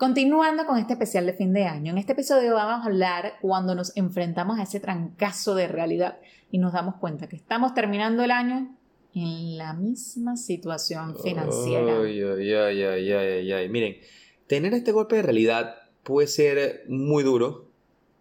Continuando con este especial de fin de año, en este episodio vamos a hablar cuando nos enfrentamos a ese trancazo de realidad y nos damos cuenta que estamos terminando el año en la misma situación financiera. Ay, ay, ay, ay, ay. Miren, tener este golpe de realidad puede ser muy duro,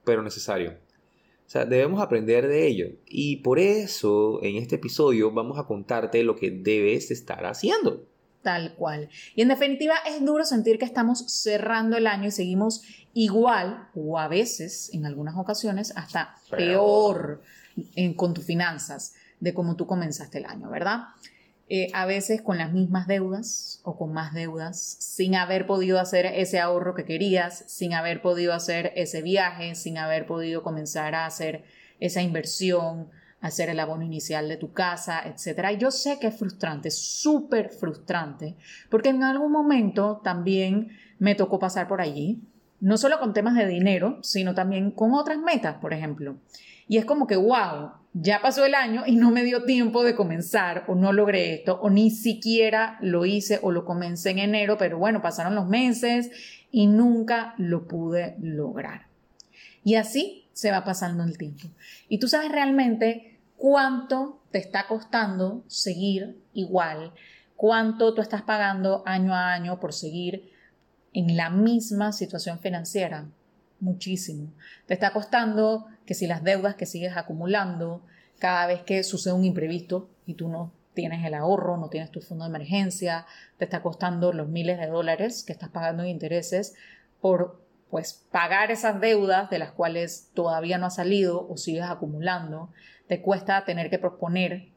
pero necesario. O sea, debemos aprender de ello. Y por eso, en este episodio, vamos a contarte lo que debes estar haciendo. Tal cual. Y en definitiva es duro sentir que estamos cerrando el año y seguimos igual o a veces, en algunas ocasiones, hasta peor, con tus finanzas de cómo tú comenzaste el año, ¿verdad? Eh, a veces con las mismas deudas o con más deudas, sin haber podido hacer ese ahorro que querías, sin haber podido hacer ese viaje, sin haber podido comenzar a hacer esa inversión, hacer el abono inicial de tu casa, etc. Y yo sé que es frustrante, súper frustrante, porque en algún momento también me tocó pasar por allí, no solo con temas de dinero, sino también con otras metas, por ejemplo. Y es como que, wow, ya pasó el año y no me dio tiempo de comenzar o no logré esto o ni siquiera lo hice o lo comencé en enero, pero bueno, pasaron los meses y nunca lo pude lograr. Y así se va pasando el tiempo. Y tú sabes realmente cuánto te está costando seguir igual, cuánto tú estás pagando año a año por seguir en la misma situación financiera. Muchísimo. Te está costando que si las deudas que sigues acumulando, cada vez que sucede un imprevisto y tú no tienes el ahorro, no tienes tu fondo de emergencia, te está costando los miles de dólares que estás pagando en intereses por pues pagar esas deudas de las cuales todavía no has salido o sigues acumulando, te cuesta tener que proponer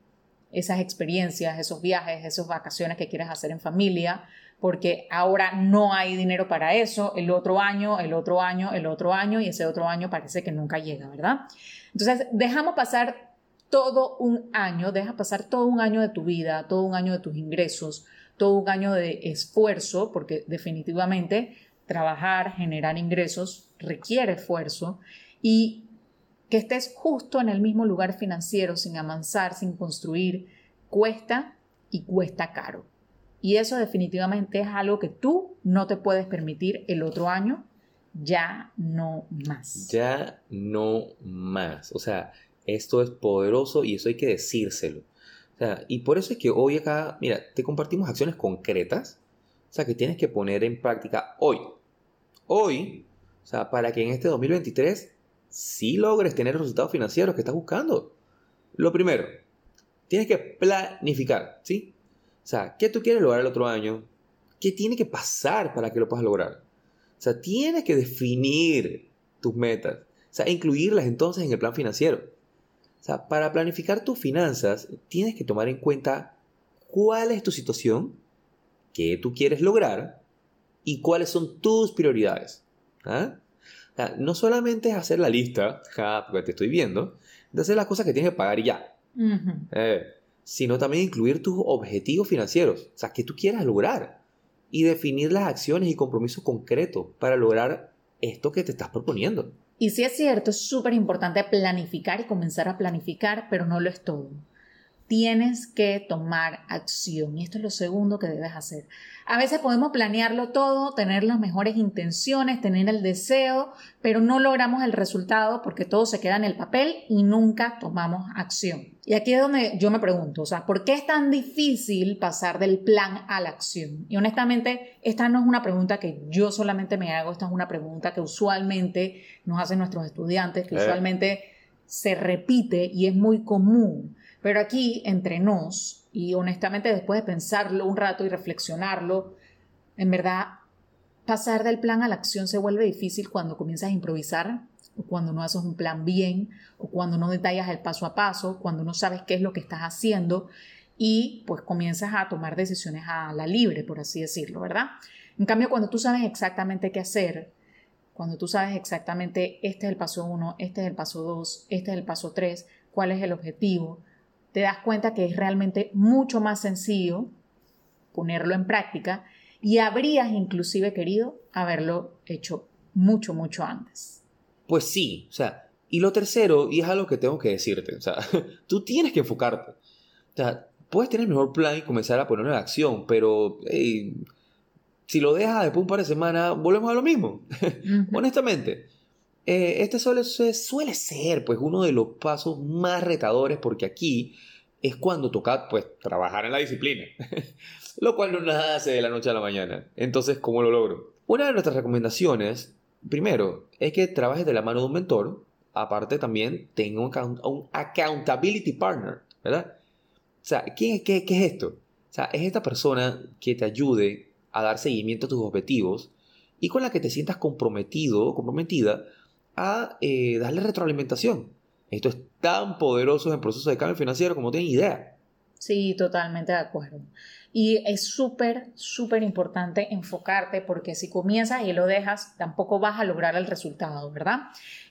esas experiencias, esos viajes, esas vacaciones que quieres hacer en familia, porque ahora no hay dinero para eso, el otro año, el otro año, el otro año y ese otro año parece que nunca llega, ¿verdad? Entonces, dejamos pasar todo un año, deja pasar todo un año de tu vida, todo un año de tus ingresos, todo un año de esfuerzo, porque definitivamente trabajar, generar ingresos, requiere esfuerzo y que estés justo en el mismo lugar financiero, sin avanzar, sin construir, cuesta y cuesta caro. Y eso definitivamente es algo que tú no te puedes permitir el otro año, ya no más. Ya no más. O sea, esto es poderoso y eso hay que decírselo. O sea, y por eso es que hoy acá, mira, te compartimos acciones concretas, o sea, que tienes que poner en práctica hoy hoy, o sea, para que en este 2023 sí logres tener los resultados financieros que estás buscando. Lo primero, tienes que planificar, ¿sí? O sea, ¿qué tú quieres lograr el otro año? ¿Qué tiene que pasar para que lo puedas lograr? O sea, tienes que definir tus metas, o sea, incluirlas entonces en el plan financiero. O sea, para planificar tus finanzas, tienes que tomar en cuenta cuál es tu situación, qué tú quieres lograr y cuáles son tus prioridades. ¿Ah? no solamente es hacer la lista, porque te estoy viendo, de hacer las cosas que tienes que pagar y ya, eh, sino también incluir tus objetivos financieros, o sea, que tú quieras lograr y definir las acciones y compromisos concretos para lograr esto que te estás proponiendo. Y sí es cierto, es súper importante planificar y comenzar a planificar, pero no lo es todo tienes que tomar acción. Y esto es lo segundo que debes hacer. A veces podemos planearlo todo, tener las mejores intenciones, tener el deseo, pero no logramos el resultado porque todo se queda en el papel y nunca tomamos acción. Y aquí es donde yo me pregunto, o sea, ¿por qué es tan difícil pasar del plan a la acción? Y honestamente, esta no es una pregunta que yo solamente me hago, esta es una pregunta que usualmente nos hacen nuestros estudiantes, que eh. usualmente se repite y es muy común. Pero aquí, entre nos, y honestamente después de pensarlo un rato y reflexionarlo, en verdad, pasar del plan a la acción se vuelve difícil cuando comienzas a improvisar, o cuando no haces un plan bien, o cuando no detallas el paso a paso, cuando no sabes qué es lo que estás haciendo y pues comienzas a tomar decisiones a la libre, por así decirlo, ¿verdad? En cambio, cuando tú sabes exactamente qué hacer, cuando tú sabes exactamente este es el paso 1, este es el paso 2, este es el paso 3, cuál es el objetivo, te das cuenta que es realmente mucho más sencillo ponerlo en práctica y habrías inclusive querido haberlo hecho mucho, mucho antes. Pues sí, o sea, y lo tercero, y es algo que tengo que decirte, o sea, tú tienes que enfocarte. O sea, puedes tener el mejor plan y comenzar a ponerlo en acción, pero si lo dejas después de un par de semanas, volvemos a lo mismo. Honestamente, eh, este suele, ser pues uno de los pasos más retadores porque aquí es cuando toca pues trabajar en la disciplina, lo cual no nace de la noche a la mañana. Entonces, ¿cómo lo logro? Una de nuestras recomendaciones, primero, es que trabajes de la mano de un mentor, aparte también tenga un, accountability partner, ¿verdad? O sea, ¿qué, qué, qué es esto? O sea, es esta persona que te ayude a dar seguimiento a tus objetivos y con la que te sientas comprometido o comprometida a eh, darle retroalimentación. Esto es tan poderoso en el proceso de cambio financiero como tienen idea. Sí, totalmente de acuerdo. Y es súper, súper importante enfocarte porque si comienzas y lo dejas, tampoco vas a lograr el resultado, ¿verdad?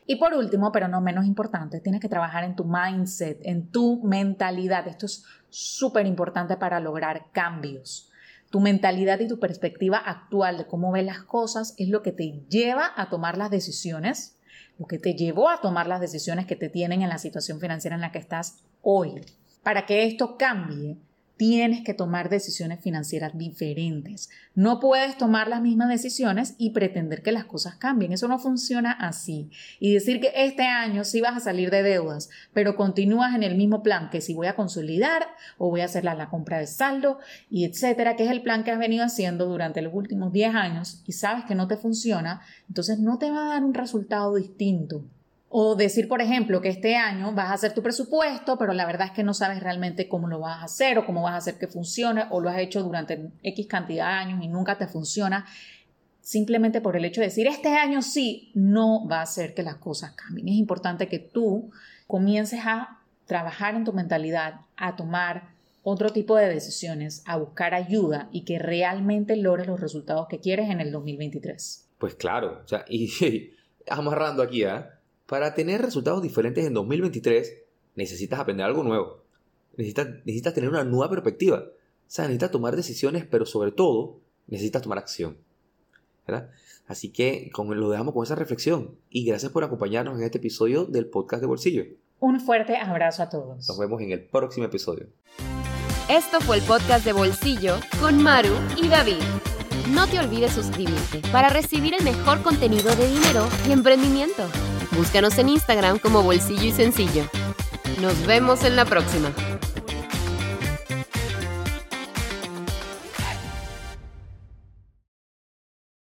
Y por último, pero no menos importante, tienes que trabajar en tu mindset, en tu mentalidad. Esto es súper importante para lograr cambios. Tu mentalidad y tu perspectiva actual de cómo ves las cosas es lo que te lleva a tomar las decisiones, lo que te llevó a tomar las decisiones que te tienen en la situación financiera en la que estás hoy. Para que esto cambie, tienes que tomar decisiones financieras diferentes. No puedes tomar las mismas decisiones y pretender que las cosas cambien. Eso no funciona así. Y decir que este año sí vas a salir de deudas, pero continúas en el mismo plan, que si voy a consolidar o voy a hacer la, compra de saldo y etcétera, que es el plan que has venido haciendo durante los últimos 10 años y sabes que no te funciona, entonces no te va a dar un resultado distinto. O decir, por ejemplo, que este año vas a hacer tu presupuesto, pero la verdad es que no sabes realmente cómo lo vas a hacer o cómo vas a hacer que funcione o lo has hecho durante X cantidad de años y nunca te funciona. Simplemente por el hecho de decir, este año sí, no va a hacer que las cosas cambien. Es importante que tú comiences a trabajar en tu mentalidad, a tomar otro tipo de decisiones, a buscar ayuda y que realmente logres los resultados que quieres en el 2023. Pues claro, o sea, y amarrando aquí, ¿ah? Para tener resultados diferentes en 2023, necesitas aprender algo nuevo. Necesitas, necesitas tener una nueva perspectiva. O sea, necesitas tomar decisiones, pero sobre todo, necesitas tomar acción. ¿verdad? Así que con, lo dejamos con esa reflexión. Y gracias por acompañarnos en este episodio del podcast de Bolsillo. Un fuerte abrazo a todos. Nos vemos en el próximo episodio. Esto fue el podcast de Bolsillo con Maru y David. No te olvides suscribirte para recibir el mejor contenido de dinero y emprendimiento. Búscanos en Instagram como Bolsillo y Sencillo. Nos vemos en la próxima.